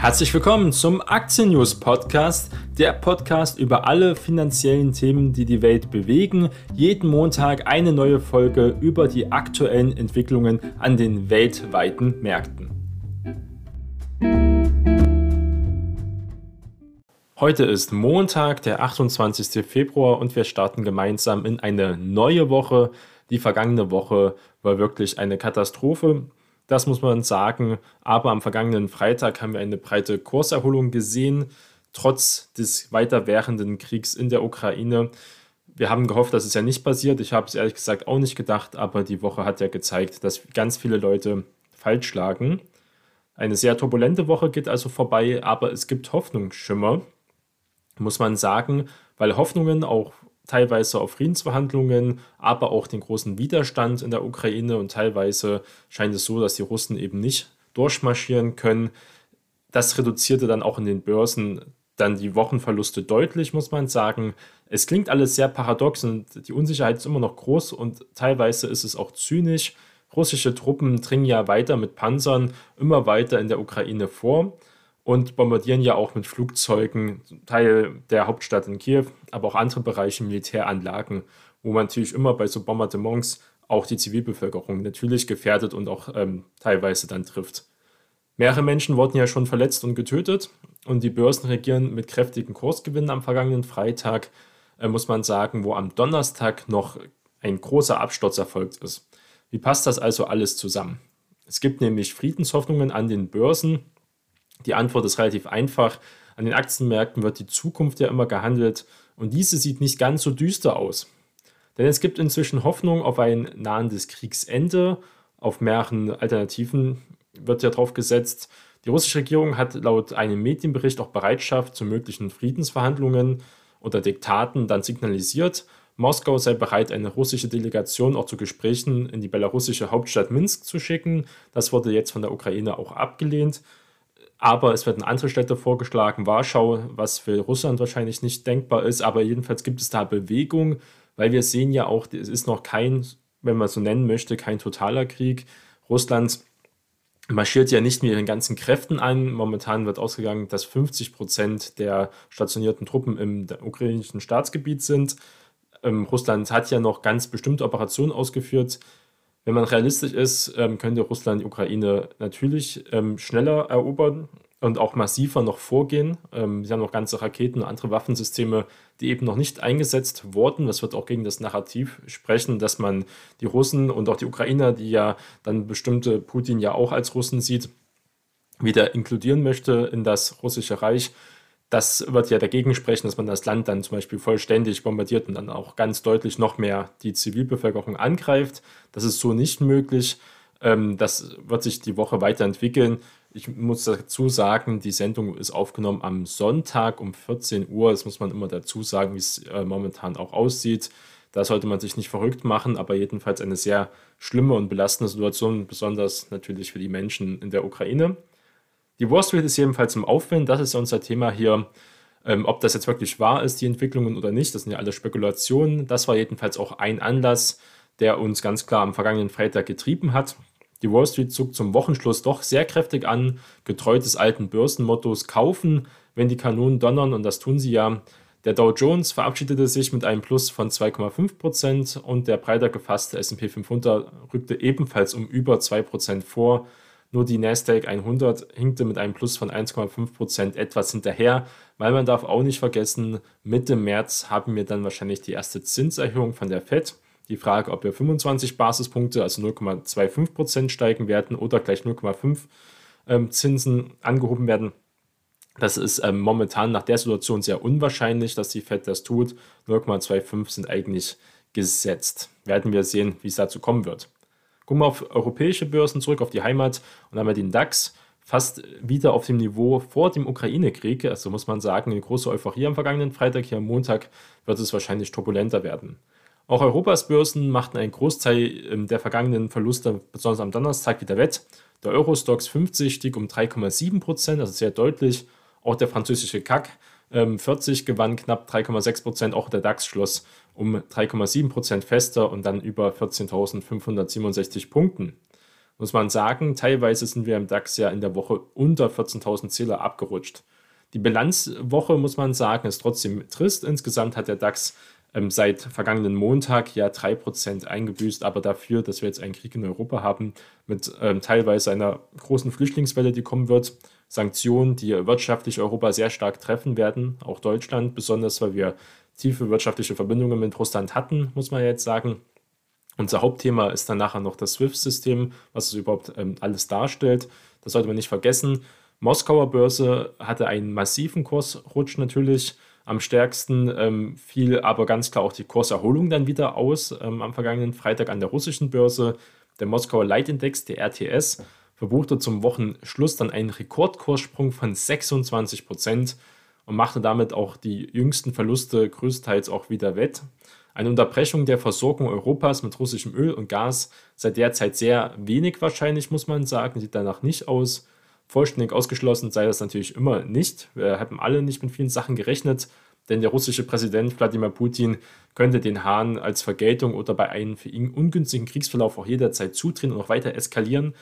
Herzlich willkommen zum Aktien News Podcast, der Podcast über alle finanziellen Themen, die die Welt bewegen. Jeden Montag eine neue Folge über die aktuellen Entwicklungen an den weltweiten Märkten. Heute ist Montag, der 28. Februar und wir starten gemeinsam in eine neue Woche. Die vergangene Woche war wirklich eine Katastrophe. Das muss man sagen. Aber am vergangenen Freitag haben wir eine breite Kurserholung gesehen, trotz des weiter währenden Kriegs in der Ukraine. Wir haben gehofft, dass es ja nicht passiert. Ich habe es ehrlich gesagt auch nicht gedacht, aber die Woche hat ja gezeigt, dass ganz viele Leute falsch lagen. Eine sehr turbulente Woche geht also vorbei, aber es gibt Hoffnungsschimmer, muss man sagen, weil Hoffnungen auch teilweise auf Friedensverhandlungen, aber auch den großen Widerstand in der Ukraine und teilweise scheint es so, dass die Russen eben nicht durchmarschieren können. Das reduzierte dann auch in den Börsen dann die Wochenverluste deutlich, muss man sagen. Es klingt alles sehr paradox und die Unsicherheit ist immer noch groß und teilweise ist es auch zynisch. Russische Truppen dringen ja weiter mit Panzern immer weiter in der Ukraine vor und bombardieren ja auch mit Flugzeugen Teil der Hauptstadt in Kiew, aber auch andere Bereiche, Militäranlagen, wo man natürlich immer bei so Bombardements auch die Zivilbevölkerung natürlich gefährdet und auch ähm, teilweise dann trifft. Mehrere Menschen wurden ja schon verletzt und getötet und die Börsen regieren mit kräftigen Kursgewinnen am vergangenen Freitag, äh, muss man sagen, wo am Donnerstag noch ein großer Absturz erfolgt ist. Wie passt das also alles zusammen? Es gibt nämlich Friedenshoffnungen an den Börsen, die Antwort ist relativ einfach. An den Aktienmärkten wird die Zukunft ja immer gehandelt und diese sieht nicht ganz so düster aus. Denn es gibt inzwischen Hoffnung auf ein nahendes Kriegsende. Auf mehreren Alternativen wird ja drauf gesetzt. Die russische Regierung hat laut einem Medienbericht auch Bereitschaft zu möglichen Friedensverhandlungen oder Diktaten dann signalisiert. Moskau sei bereit, eine russische Delegation auch zu Gesprächen in die belarussische Hauptstadt Minsk zu schicken. Das wurde jetzt von der Ukraine auch abgelehnt. Aber es werden andere Städte vorgeschlagen, Warschau, was für Russland wahrscheinlich nicht denkbar ist. Aber jedenfalls gibt es da Bewegung, weil wir sehen ja auch, es ist noch kein, wenn man so nennen möchte, kein totaler Krieg. Russland marschiert ja nicht mit ihren ganzen Kräften an. Momentan wird ausgegangen, dass 50 Prozent der stationierten Truppen im ukrainischen Staatsgebiet sind. Ähm, Russland hat ja noch ganz bestimmte Operationen ausgeführt, wenn man realistisch ist, ähm, könnte Russland die Ukraine natürlich ähm, schneller erobern und auch massiver noch vorgehen. Ähm, sie haben noch ganze Raketen und andere Waffensysteme, die eben noch nicht eingesetzt wurden. Das wird auch gegen das Narrativ sprechen, dass man die Russen und auch die Ukrainer, die ja dann bestimmte Putin ja auch als Russen sieht, wieder inkludieren möchte in das russische Reich das wird ja dagegen sprechen, dass man das Land dann zum Beispiel vollständig bombardiert und dann auch ganz deutlich noch mehr die Zivilbevölkerung angreift. Das ist so nicht möglich. Ähm, das wird sich die Woche weiterentwickeln. Ich muss dazu sagen, die Sendung ist aufgenommen am Sonntag um 14 Uhr. Das muss man immer dazu sagen, wie es äh, momentan auch aussieht. Da sollte man sich nicht verrückt machen, aber jedenfalls eine sehr schlimme und belastende Situation, besonders natürlich für die Menschen in der Ukraine. Die Wall Street ist jedenfalls im Aufwind, das ist unser Thema hier. Ähm, ob das jetzt wirklich wahr ist, die Entwicklungen oder nicht, das sind ja alle Spekulationen. Das war jedenfalls auch ein Anlass, der uns ganz klar am vergangenen Freitag getrieben hat. Die Wall Street zog zum Wochenschluss doch sehr kräftig an, getreu des alten Börsenmottos kaufen, wenn die Kanonen donnern und das tun sie ja. Der Dow Jones verabschiedete sich mit einem Plus von 2,5% und der breiter gefasste SP 500 rückte ebenfalls um über 2% vor. Nur die Nasdaq 100 hinkte mit einem Plus von 1,5% etwas hinterher, weil man darf auch nicht vergessen, Mitte März haben wir dann wahrscheinlich die erste Zinserhöhung von der Fed. Die Frage, ob wir 25 Basispunkte, also 0,25% steigen werden oder gleich 0,5 ähm, Zinsen angehoben werden, das ist ähm, momentan nach der Situation sehr unwahrscheinlich, dass die Fed das tut. 0,25 sind eigentlich gesetzt. Werden wir sehen, wie es dazu kommen wird. Gucken wir auf europäische Börsen zurück, auf die Heimat und wir den DAX fast wieder auf dem Niveau vor dem Ukraine-Krieg. Also muss man sagen, eine große Euphorie am vergangenen Freitag. Hier am Montag wird es wahrscheinlich turbulenter werden. Auch Europas Börsen machten einen Großteil ähm, der vergangenen Verluste, besonders am Donnerstag, wieder wett. Der Eurostox 50 stieg um 3,7 Prozent, also sehr deutlich. Auch der französische CAC 40 ähm, gewann knapp 3,6 Prozent. Auch der DAX schloss um 3,7 Prozent fester und dann über 14.567 Punkten. muss man sagen, teilweise sind wir im DAX ja in der Woche unter 14.000 Zähler abgerutscht. Die Bilanzwoche, muss man sagen, ist trotzdem trist. Insgesamt hat der DAX ähm, seit vergangenen Montag ja 3% eingebüßt, aber dafür, dass wir jetzt einen Krieg in Europa haben, mit ähm, teilweise einer großen Flüchtlingswelle, die kommen wird, Sanktionen, die wirtschaftlich Europa sehr stark treffen werden, auch Deutschland, besonders weil wir tiefe wirtschaftliche Verbindungen mit Russland hatten, muss man jetzt sagen. Unser Hauptthema ist dann nachher noch das SWIFT-System, was es überhaupt ähm, alles darstellt. Das sollte man nicht vergessen. Moskauer Börse hatte einen massiven Kursrutsch natürlich. Am stärksten ähm, fiel aber ganz klar auch die Kurserholung dann wieder aus ähm, am vergangenen Freitag an der russischen Börse. Der Moskauer Leitindex, der RTS, verbuchte zum Wochenschluss dann einen Rekordkurssprung von 26 Prozent und machte damit auch die jüngsten Verluste größtenteils auch wieder wett. Eine Unterbrechung der Versorgung Europas mit russischem Öl und Gas seit der Zeit sehr wenig wahrscheinlich, muss man sagen, sieht danach nicht aus. Vollständig ausgeschlossen sei das natürlich immer nicht. Wir haben alle nicht mit vielen Sachen gerechnet, denn der russische Präsident Wladimir Putin könnte den Hahn als Vergeltung oder bei einem für ihn ungünstigen Kriegsverlauf auch jederzeit zutreten und auch weiter eskalieren.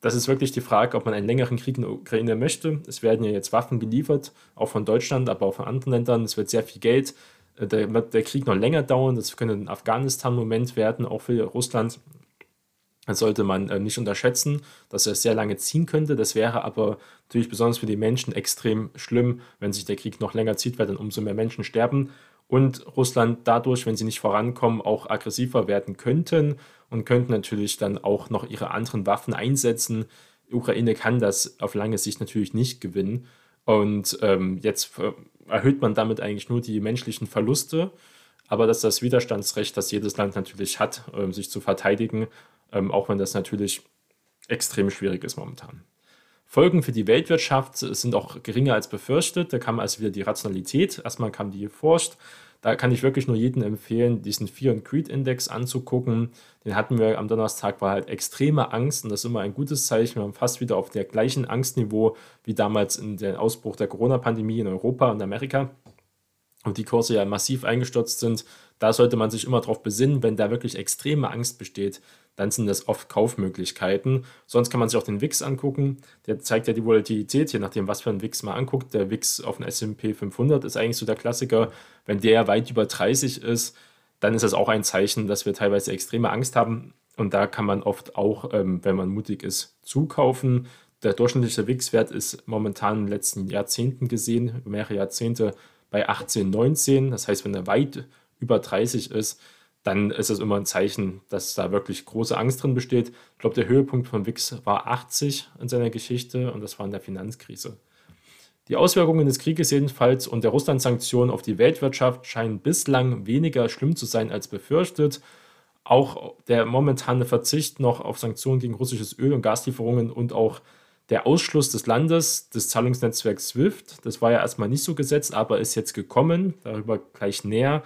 Das ist wirklich die Frage, ob man einen längeren Krieg in der Ukraine möchte. Es werden ja jetzt Waffen geliefert, auch von Deutschland, aber auch von anderen Ländern. Es wird sehr viel Geld. Äh, der, wird der Krieg noch länger dauern. Das könnte ein Afghanistan-Moment werden, auch für Russland. Das sollte man äh, nicht unterschätzen, dass er sehr lange ziehen könnte. Das wäre aber natürlich besonders für die Menschen extrem schlimm, wenn sich der Krieg noch länger zieht, weil dann umso mehr Menschen sterben und Russland dadurch, wenn sie nicht vorankommen, auch aggressiver werden könnten und könnten natürlich dann auch noch ihre anderen Waffen einsetzen. Die Ukraine kann das auf lange Sicht natürlich nicht gewinnen. Und ähm, jetzt erhöht man damit eigentlich nur die menschlichen Verluste. Aber das ist das Widerstandsrecht, das jedes Land natürlich hat, ähm, sich zu verteidigen ähm, auch wenn das natürlich extrem schwierig ist momentan. Folgen für die Weltwirtschaft sind auch geringer als befürchtet. Da kam also wieder die Rationalität. Erstmal kam die geforscht. Da kann ich wirklich nur jedem empfehlen, diesen Fear and Greed Index anzugucken. Den hatten wir am Donnerstag, war halt extreme Angst und das ist immer ein gutes Zeichen. Wir haben fast wieder auf der gleichen Angstniveau wie damals in dem Ausbruch der Corona-Pandemie in Europa und Amerika und die Kurse ja massiv eingestürzt sind. Da sollte man sich immer darauf besinnen, wenn da wirklich extreme Angst besteht, dann sind das oft Kaufmöglichkeiten. Sonst kann man sich auch den WIX angucken. Der zeigt ja die Volatilität, je nachdem, was für ein WIX man anguckt. Der WIX auf dem S&P 500 ist eigentlich so der Klassiker. Wenn der weit über 30 ist, dann ist das auch ein Zeichen, dass wir teilweise extreme Angst haben. Und da kann man oft auch, ähm, wenn man mutig ist, zukaufen. Der durchschnittliche WIX-Wert ist momentan in den letzten Jahrzehnten gesehen, mehrere Jahrzehnte bei 18, 19. Das heißt, wenn er weit über 30 ist, dann ist es immer ein Zeichen, dass da wirklich große Angst drin besteht. Ich glaube, der Höhepunkt von WIX war 80 in seiner Geschichte und das war in der Finanzkrise. Die Auswirkungen des Krieges jedenfalls und der Russland-Sanktionen auf die Weltwirtschaft scheinen bislang weniger schlimm zu sein als befürchtet. Auch der momentane Verzicht noch auf Sanktionen gegen russisches Öl- und Gaslieferungen und auch der Ausschluss des Landes des Zahlungsnetzwerks SWIFT, das war ja erstmal nicht so gesetzt, aber ist jetzt gekommen, darüber gleich näher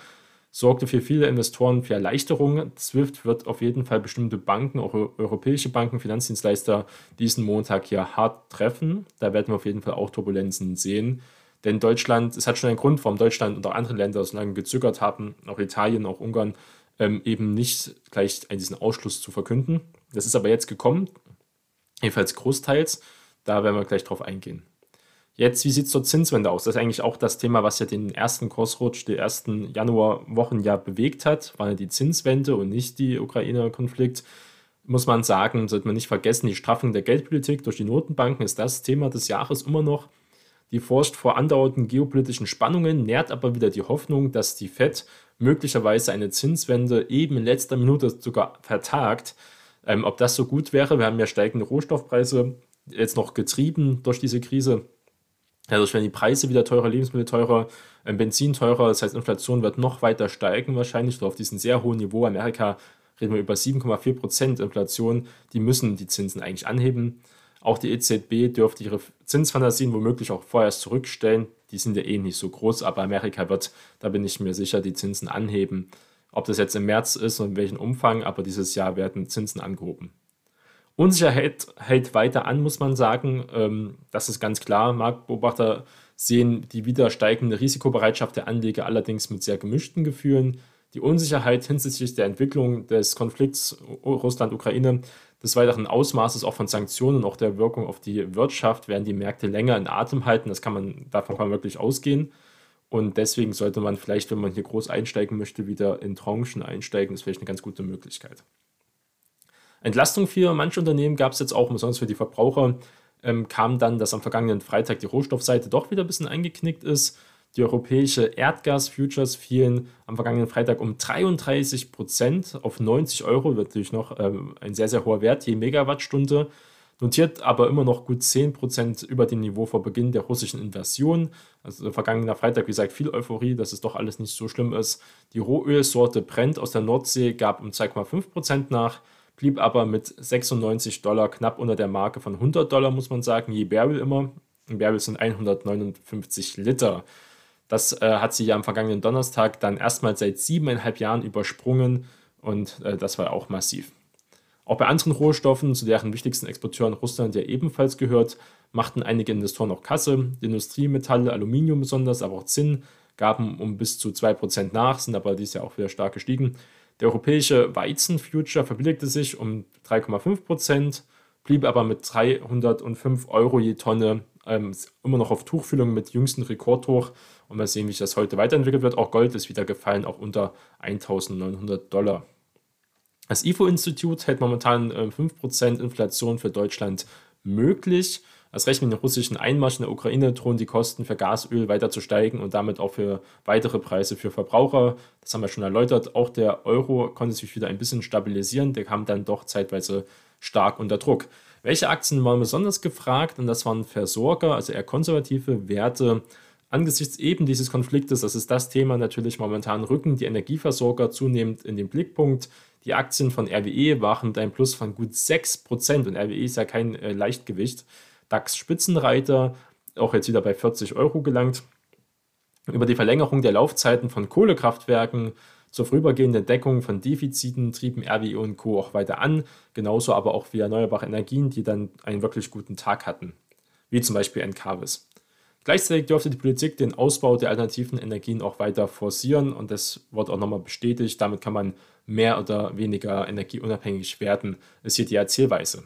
sorgte für viele Investoren für Erleichterungen. SWIFT wird auf jeden Fall bestimmte Banken, auch europäische Banken, Finanzdienstleister diesen Montag hier hart treffen. Da werden wir auf jeden Fall auch Turbulenzen sehen. Denn Deutschland, es hat schon einen Grund, warum Deutschland und auch andere Länder so lange gezögert haben, auch Italien, auch Ungarn, ähm, eben nicht gleich diesen Ausschluss zu verkünden. Das ist aber jetzt gekommen, jedenfalls großteils. Da werden wir gleich drauf eingehen. Jetzt, wie sieht es zur Zinswende aus? Das ist eigentlich auch das Thema, was ja den ersten Kursrutsch, die ersten Januarwochen ja bewegt hat, war ja die Zinswende und nicht die Ukraine-Konflikt. Muss man sagen, sollte man nicht vergessen, die Straffung der Geldpolitik durch die Notenbanken ist das Thema des Jahres immer noch. Die forscht vor andauernden geopolitischen Spannungen, nährt aber wieder die Hoffnung, dass die FED möglicherweise eine Zinswende eben in letzter Minute sogar vertagt. Ähm, ob das so gut wäre, wir haben ja steigende Rohstoffpreise jetzt noch getrieben durch diese Krise Dadurch werden die Preise wieder teurer, Lebensmittel teurer, ähm, Benzin teurer. Das heißt, Inflation wird noch weiter steigen wahrscheinlich. auf diesem sehr hohen Niveau. Amerika reden wir über 7,4 Prozent Inflation. Die müssen die Zinsen eigentlich anheben. Auch die EZB dürfte ihre Zinsfantasien womöglich auch vorerst zurückstellen. Die sind ja eh nicht so groß, aber Amerika wird, da bin ich mir sicher, die Zinsen anheben. Ob das jetzt im März ist und in welchem Umfang, aber dieses Jahr werden Zinsen angehoben. Unsicherheit hält weiter an, muss man sagen. Ähm, das ist ganz klar. Marktbeobachter sehen die wieder steigende Risikobereitschaft der Anleger allerdings mit sehr gemischten Gefühlen. Die Unsicherheit hinsichtlich der Entwicklung des Konflikts Russland-Ukraine, des weiteren Ausmaßes auch von Sanktionen und auch der Wirkung auf die Wirtschaft werden die Märkte länger in Atem halten. Das kann man, davon kann man wirklich ausgehen. Und deswegen sollte man vielleicht, wenn man hier groß einsteigen möchte, wieder in Tranchen einsteigen. Das ist vielleicht eine ganz gute Möglichkeit. Entlastung für manche Unternehmen gab es jetzt auch, besonders für die Verbraucher, ähm, kam dann, dass am vergangenen Freitag die Rohstoffseite doch wieder ein bisschen eingeknickt ist. Die europäische Erdgas-Futures fielen am vergangenen Freitag um 33 Prozent auf 90 Euro, natürlich noch ähm, ein sehr, sehr hoher Wert je Megawattstunde, notiert aber immer noch gut 10 Prozent über dem Niveau vor Beginn der russischen Invasion. Also vergangener Freitag, wie gesagt, viel Euphorie, dass es doch alles nicht so schlimm ist. Die Rohölsorte Brent aus der Nordsee gab um 2,5 Prozent nach blieb aber mit 96 Dollar knapp unter der Marke von 100 Dollar, muss man sagen, je Barrel immer. Ein Barrel sind 159 Liter. Das äh, hat sie ja am vergangenen Donnerstag dann erstmal seit siebeneinhalb Jahren übersprungen und äh, das war auch massiv. Auch bei anderen Rohstoffen, zu deren wichtigsten Exporteuren Russland ja ebenfalls gehört, machten einige Investoren noch Kasse. Die Industriemetalle, Aluminium besonders, aber auch Zinn gaben um bis zu 2% nach, sind aber dies Jahr auch wieder stark gestiegen. Der europäische Weizen-Future verbilligte sich um 3,5 Prozent, blieb aber mit 305 Euro je Tonne ähm, immer noch auf Tuchfühlung mit jüngsten Rekordhoch. Und mal sehen, wie sich das heute weiterentwickelt wird. Auch Gold ist wieder gefallen, auch unter 1900 Dollar. Das IFO-Institut hält momentan äh, 5% Inflation für Deutschland möglich. Erst recht mit dem russischen Einmarsch in der Ukraine drohen die Kosten für Gasöl weiter zu steigen und damit auch für weitere Preise für Verbraucher. Das haben wir schon erläutert. Auch der Euro konnte sich wieder ein bisschen stabilisieren. Der kam dann doch zeitweise stark unter Druck. Welche Aktien waren besonders gefragt? Und das waren Versorger, also eher konservative Werte. Angesichts eben dieses Konfliktes, das ist das Thema natürlich momentan, rücken die Energieversorger zunehmend in den Blickpunkt. Die Aktien von RWE waren mit einem Plus von gut 6% und RWE ist ja kein äh, Leichtgewicht. DAX-Spitzenreiter, auch jetzt wieder bei 40 Euro gelangt. Über die Verlängerung der Laufzeiten von Kohlekraftwerken zur vorübergehenden Deckung von Defiziten trieben RWE und Co. auch weiter an, genauso aber auch wie erneuerbare Energien, die dann einen wirklich guten Tag hatten, wie zum Beispiel Encarvis. Gleichzeitig dürfte die Politik den Ausbau der alternativen Energien auch weiter forcieren und das wird auch nochmal bestätigt. Damit kann man mehr oder weniger energieunabhängig werden, ist hier die Erzählweise.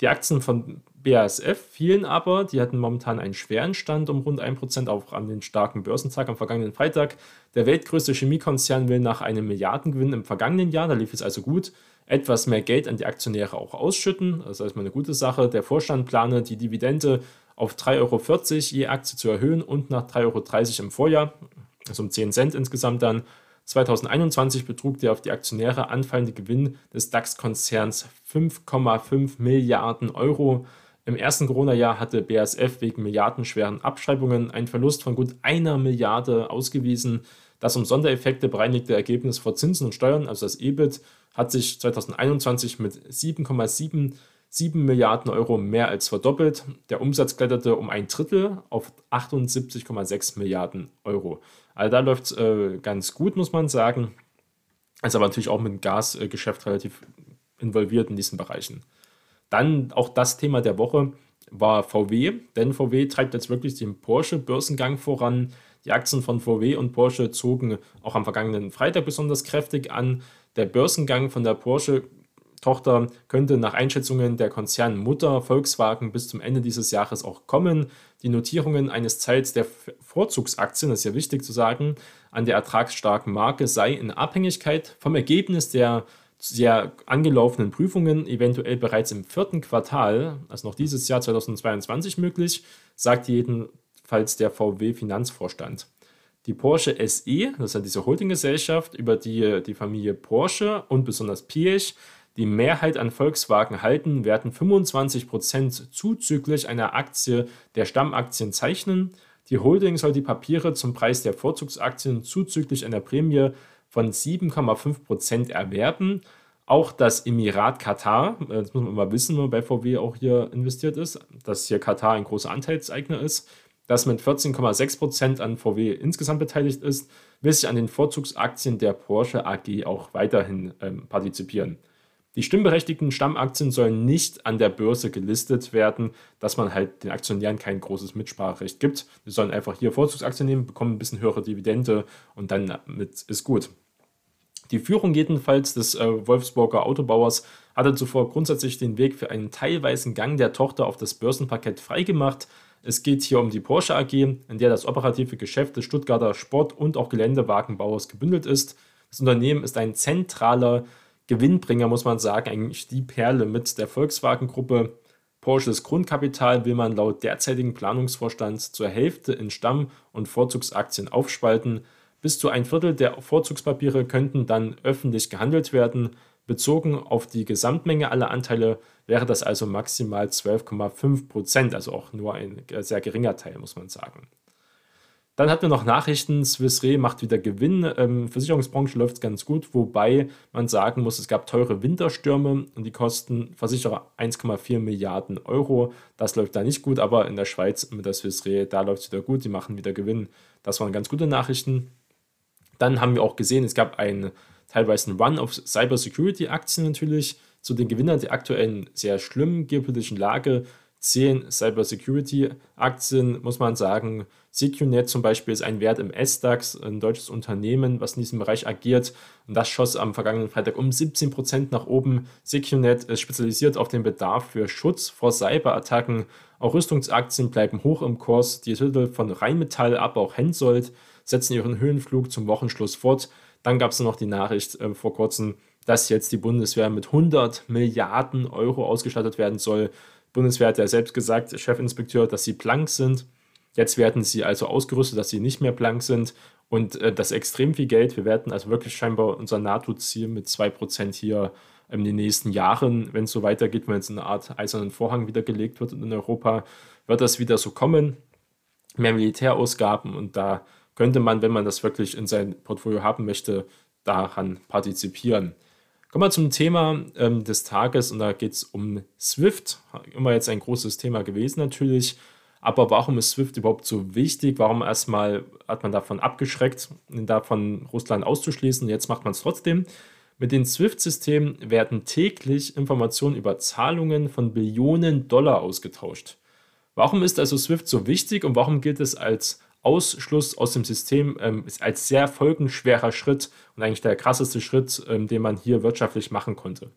Die Aktien von BASF fielen aber, die hatten momentan einen schweren Stand um rund 1%, auch an den starken Börsentag am vergangenen Freitag. Der weltgrößte Chemiekonzern will nach einem Milliardengewinn im vergangenen Jahr, da lief es also gut, etwas mehr Geld an die Aktionäre auch ausschütten. Das ist erstmal eine gute Sache. Der Vorstand plane, die Dividende auf 3,40 Euro je Aktie zu erhöhen und nach 3,30 Euro im Vorjahr, also um 10 Cent insgesamt dann. 2021 betrug der auf die Aktionäre anfallende Gewinn des DAX-Konzerns 5,5 Milliarden Euro. Im ersten Corona-Jahr hatte BASF wegen milliardenschweren Abschreibungen einen Verlust von gut einer Milliarde ausgewiesen. Das um Sondereffekte bereinigte Ergebnis vor Zinsen und Steuern, also das EBIT, hat sich 2021 mit 7,77 Milliarden Euro mehr als verdoppelt. Der Umsatz kletterte um ein Drittel auf 78,6 Milliarden Euro. Also da läuft es äh, ganz gut, muss man sagen. Ist aber natürlich auch mit dem Gasgeschäft relativ involviert in diesen Bereichen. Dann auch das Thema der Woche war VW, denn VW treibt jetzt wirklich den Porsche-Börsengang voran. Die Aktien von VW und Porsche zogen auch am vergangenen Freitag besonders kräftig an. Der Börsengang von der Porsche Tochter könnte nach Einschätzungen der Konzernmutter Volkswagen bis zum Ende dieses Jahres auch kommen. Die Notierungen eines Teils der Vorzugsaktien, das ist ja wichtig zu sagen, an der ertragsstarken Marke sei in Abhängigkeit vom Ergebnis der sehr angelaufenen Prüfungen, eventuell bereits im vierten Quartal, also noch dieses Jahr 2022 möglich, sagt jedenfalls der VW-Finanzvorstand. Die Porsche SE, das ist ja diese Holdinggesellschaft, über die die Familie Porsche und besonders Piech die Mehrheit an Volkswagen halten, werden 25% zuzüglich einer Aktie der Stammaktien zeichnen. Die Holding soll die Papiere zum Preis der Vorzugsaktien zuzüglich einer Prämie von 7,5% erwerben. Auch das Emirat Katar, äh, das muss man mal wissen, wenn bei VW auch hier investiert ist, dass hier Katar ein großer Anteilseigner ist, das mit 14,6% an VW insgesamt beteiligt ist, will sich an den Vorzugsaktien der Porsche AG auch weiterhin ähm, partizipieren. Die stimmberechtigten Stammaktien sollen nicht an der Börse gelistet werden, dass man halt den Aktionären kein großes Mitspracherecht gibt. Die sollen einfach hier Vorzugsaktien nehmen, bekommen ein bisschen höhere Dividende und dann ist gut. Die Führung jedenfalls des äh, Wolfsburger Autobauers hatte zuvor grundsätzlich den Weg für einen teilweisen Gang der Tochter auf das Börsenparkett freigemacht. Es geht hier um die Porsche AG, in der das operative Geschäft des Stuttgarter Sport- und auch Geländewagenbauers gebündelt ist. Das Unternehmen ist ein zentraler Gewinnbringer, muss man sagen, eigentlich die Perle mit der Volkswagen-Gruppe. Porsches Grundkapital will man laut derzeitigem Planungsvorstand zur Hälfte in Stamm- und Vorzugsaktien aufspalten. Bis zu ein Viertel der Vorzugspapiere könnten dann öffentlich gehandelt werden. Bezogen auf die Gesamtmenge aller Anteile wäre das also maximal 12,5 Prozent, also auch nur ein sehr geringer Teil, muss man sagen. Dann hatten wir noch Nachrichten, Swiss Re macht wieder Gewinn. Ähm, Versicherungsbranche läuft ganz gut, wobei man sagen muss, es gab teure Winterstürme und die kosten Versicherer 1,4 Milliarden Euro. Das läuft da nicht gut, aber in der Schweiz mit der Swiss Re, da läuft es wieder gut, die machen wieder Gewinn. Das waren ganz gute Nachrichten. Dann haben wir auch gesehen, es gab einen teilweise einen Run auf Cybersecurity-Aktien natürlich. Zu den Gewinnern der aktuellen sehr schlimmen geopolitischen Lage zählen Cybersecurity-Aktien, muss man sagen. SecuNet zum Beispiel ist ein Wert im S-DAX, ein deutsches Unternehmen, was in diesem Bereich agiert. Und das schoss am vergangenen Freitag um 17% nach oben. SecuNet ist spezialisiert auf den Bedarf für Schutz vor Cyberattacken. Auch Rüstungsaktien bleiben hoch im Kurs. Die Titel von Rheinmetall, aber auch Hensoldt setzen ihren Höhenflug zum Wochenschluss fort. Dann gab es noch die Nachricht äh, vor kurzem, dass jetzt die Bundeswehr mit 100 Milliarden Euro ausgestattet werden soll. Bundeswehr hat ja selbst gesagt, Chefinspekteur, dass sie blank sind. Jetzt werden sie also ausgerüstet, dass sie nicht mehr blank sind. Und äh, das extrem viel Geld. Wir werden also wirklich scheinbar unser NATO-Ziel mit 2% hier in den nächsten Jahren, wenn es so weitergeht, wenn jetzt eine Art eisernen Vorhang wieder gelegt wird in Europa, wird das wieder so kommen. Mehr Militärausgaben und da könnte man, wenn man das wirklich in sein Portfolio haben möchte, daran partizipieren. Kommen wir zum Thema ähm, des Tages und da geht es um SWIFT. Immer jetzt ein großes Thema gewesen natürlich. Aber warum ist SWIFT überhaupt so wichtig? Warum erstmal hat man davon abgeschreckt, davon Russland auszuschließen? Jetzt macht man es trotzdem. Mit den SWIFT-Systemen werden täglich Informationen über Zahlungen von Billionen Dollar ausgetauscht. Warum ist also SWIFT so wichtig und warum gilt es als Ausschluss aus dem System ähm, ist als sehr folgenschwerer Schritt und eigentlich der krasseste Schritt, ähm, den man hier wirtschaftlich machen konnte.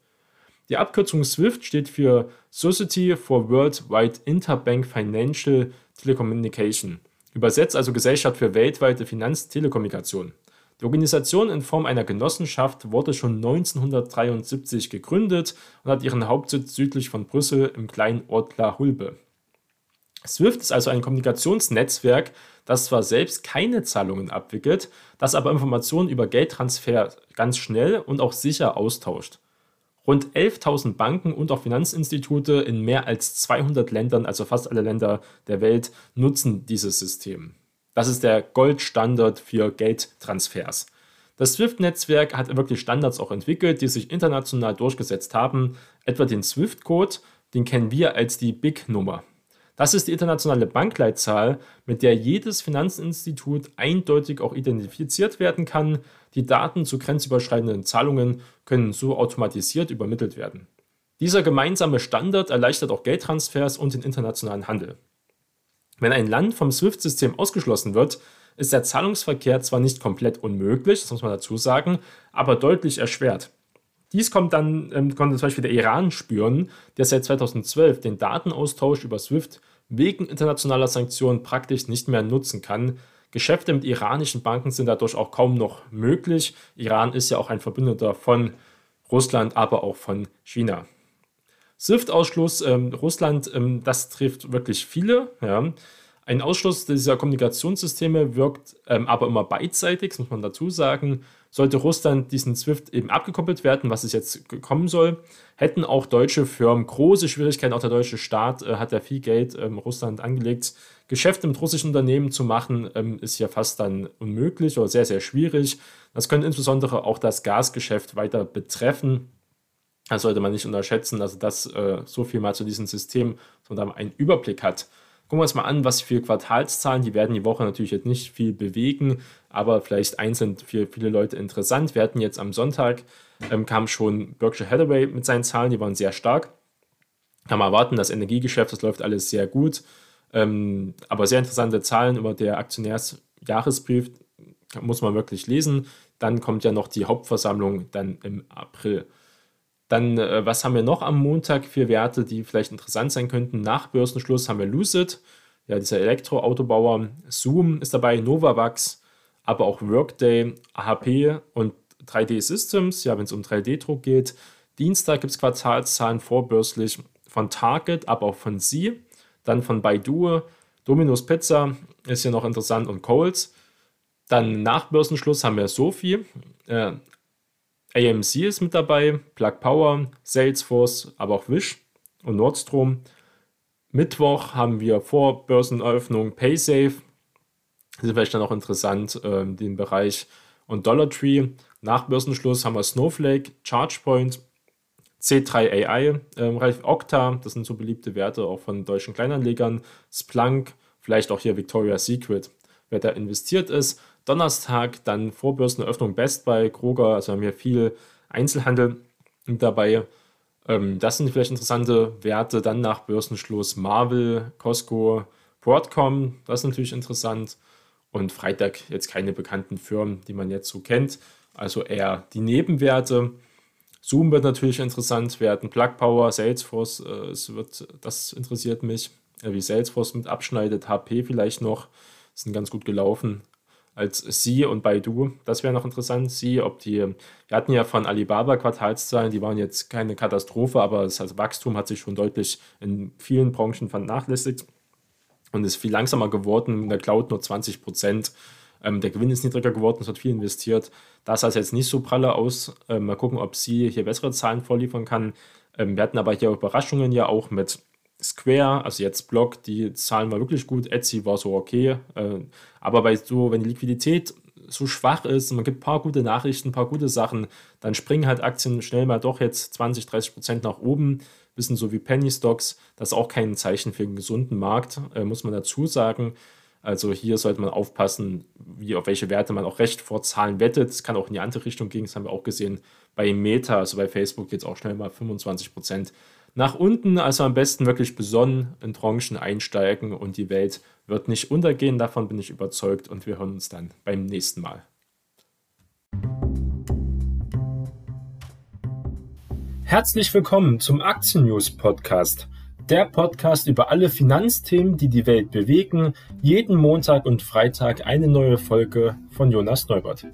Die Abkürzung SWIFT steht für Society for Worldwide Interbank Financial Telecommunication, übersetzt also Gesellschaft für weltweite Finanztelekommunikation. Die Organisation in Form einer Genossenschaft wurde schon 1973 gegründet und hat ihren Hauptsitz südlich von Brüssel im kleinen Ort La Hulbe. SWIFT ist also ein Kommunikationsnetzwerk, das zwar selbst keine Zahlungen abwickelt, das aber Informationen über Geldtransfer ganz schnell und auch sicher austauscht. Rund 11.000 Banken und auch Finanzinstitute in mehr als 200 Ländern, also fast alle Länder der Welt, nutzen dieses System. Das ist der Goldstandard für Geldtransfers. Das SWIFT-Netzwerk hat wirklich Standards auch entwickelt, die sich international durchgesetzt haben, etwa den SWIFT-Code, den kennen wir als die BIC-Nummer. Das ist die internationale Bankleitzahl, mit der jedes Finanzinstitut eindeutig auch identifiziert werden kann. Die Daten zu grenzüberschreitenden Zahlungen können so automatisiert übermittelt werden. Dieser gemeinsame Standard erleichtert auch Geldtransfers und den internationalen Handel. Wenn ein Land vom SWIFT-System ausgeschlossen wird, ist der Zahlungsverkehr zwar nicht komplett unmöglich, das muss man dazu sagen, aber deutlich erschwert. Dies kommt dann, ähm, konnte zum Beispiel der Iran spüren, der seit 2012 den Datenaustausch über SWIFT wegen internationaler Sanktionen praktisch nicht mehr nutzen kann. Geschäfte mit iranischen Banken sind dadurch auch kaum noch möglich. Iran ist ja auch ein Verbündeter von Russland, aber auch von China. SWIFT-Ausschluss ähm, Russland, ähm, das trifft wirklich viele. Ja. Ein Ausschluss dieser Kommunikationssysteme wirkt ähm, aber immer beidseitig, muss man dazu sagen. Sollte Russland diesen SWIFT eben abgekoppelt werden, was es jetzt kommen soll, hätten auch deutsche Firmen große Schwierigkeiten. Auch der deutsche Staat äh, hat ja viel Geld ähm, Russland angelegt. Geschäfte mit russischen Unternehmen zu machen, ähm, ist ja fast dann unmöglich oder sehr, sehr schwierig. Das könnte insbesondere auch das Gasgeschäft weiter betreffen. Das sollte man nicht unterschätzen. Also das äh, so viel mal zu diesem System, sondern man einen Überblick hat. Gucken wir uns mal an, was für Quartalszahlen, die werden die Woche natürlich jetzt nicht viel bewegen, aber vielleicht einzeln für viele Leute interessant. Wir hatten jetzt am Sonntag, ähm, kam schon Berkshire Hathaway mit seinen Zahlen, die waren sehr stark. Kann man erwarten, das Energiegeschäft, das läuft alles sehr gut. Ähm, aber sehr interessante Zahlen über der Aktionärsjahresbrief muss man wirklich lesen. Dann kommt ja noch die Hauptversammlung dann im April. Dann, äh, was haben wir noch am Montag für Werte, die vielleicht interessant sein könnten? Nach Börsenschluss haben wir Lucid, ja, dieser Elektroautobauer. Zoom ist dabei, Novavax, aber auch Workday, HP und 3D Systems, ja, wenn es um 3D-Druck geht. Dienstag gibt es Quartalszahlen vorbörslich von Target, aber auch von Sie. Dann von Baidu, Domino's Pizza ist hier noch interessant und Coles. Dann nach Börsenschluss haben wir Sophie. Äh, AMC ist mit dabei, Plug Power, Salesforce, aber auch Wish und Nordstrom. Mittwoch haben wir vor Börseneröffnung PaySafe. Das ist vielleicht dann auch interessant, äh, den Bereich. Und Dollar Tree. Nach Börsenschluss haben wir Snowflake, ChargePoint, C3 AI, äh, Okta, das sind so beliebte Werte auch von deutschen Kleinanlegern, Splunk, vielleicht auch hier Victoria's Secret, wer da investiert ist. Donnerstag dann Vorbörseneröffnung Best Buy, Kroger, also haben wir viel Einzelhandel dabei. Ähm, das sind vielleicht interessante Werte. Dann nach Börsenschluss Marvel, Costco, Broadcom, das ist natürlich interessant. Und Freitag jetzt keine bekannten Firmen, die man jetzt so kennt. Also eher die Nebenwerte. Zoom wird natürlich interessant werden. Plug Power, Salesforce, äh, es wird, das interessiert mich, äh, wie Salesforce mit abschneidet. HP vielleicht noch, sind ganz gut gelaufen als Sie und Baidu. Das wäre noch interessant. Sie, ob die, wir hatten ja von Alibaba Quartalszahlen, die waren jetzt keine Katastrophe, aber das also Wachstum hat sich schon deutlich in vielen Branchen vernachlässigt und ist viel langsamer geworden. In der Cloud nur 20 Prozent. Ähm, der Gewinn ist niedriger geworden, es hat viel investiert. Da sah es jetzt nicht so pralle aus. Ähm, mal gucken, ob sie hier bessere Zahlen vorliefern kann. Ähm, wir hatten aber hier Überraschungen ja auch mit Square, also jetzt Block, die Zahlen war wirklich gut, Etsy war so okay, äh, aber bei so, wenn die Liquidität so schwach ist und man gibt ein paar gute Nachrichten, ein paar gute Sachen, dann springen halt Aktien schnell mal doch jetzt 20, 30 Prozent nach oben, bisschen so wie Penny Stocks, das ist auch kein Zeichen für einen gesunden Markt, äh, muss man dazu sagen. Also hier sollte man aufpassen, wie auf welche Werte man auch recht vor Zahlen wettet. Es kann auch in die andere Richtung gehen, das haben wir auch gesehen bei Meta, also bei Facebook jetzt auch schnell mal 25 Prozent nach unten, also am besten wirklich besonnen in Tranchen einsteigen und die Welt wird nicht untergehen, davon bin ich überzeugt und wir hören uns dann beim nächsten Mal. Herzlich willkommen zum Aktien News Podcast. Der Podcast über alle Finanzthemen, die die Welt bewegen. Jeden Montag und Freitag eine neue Folge von Jonas Neubert.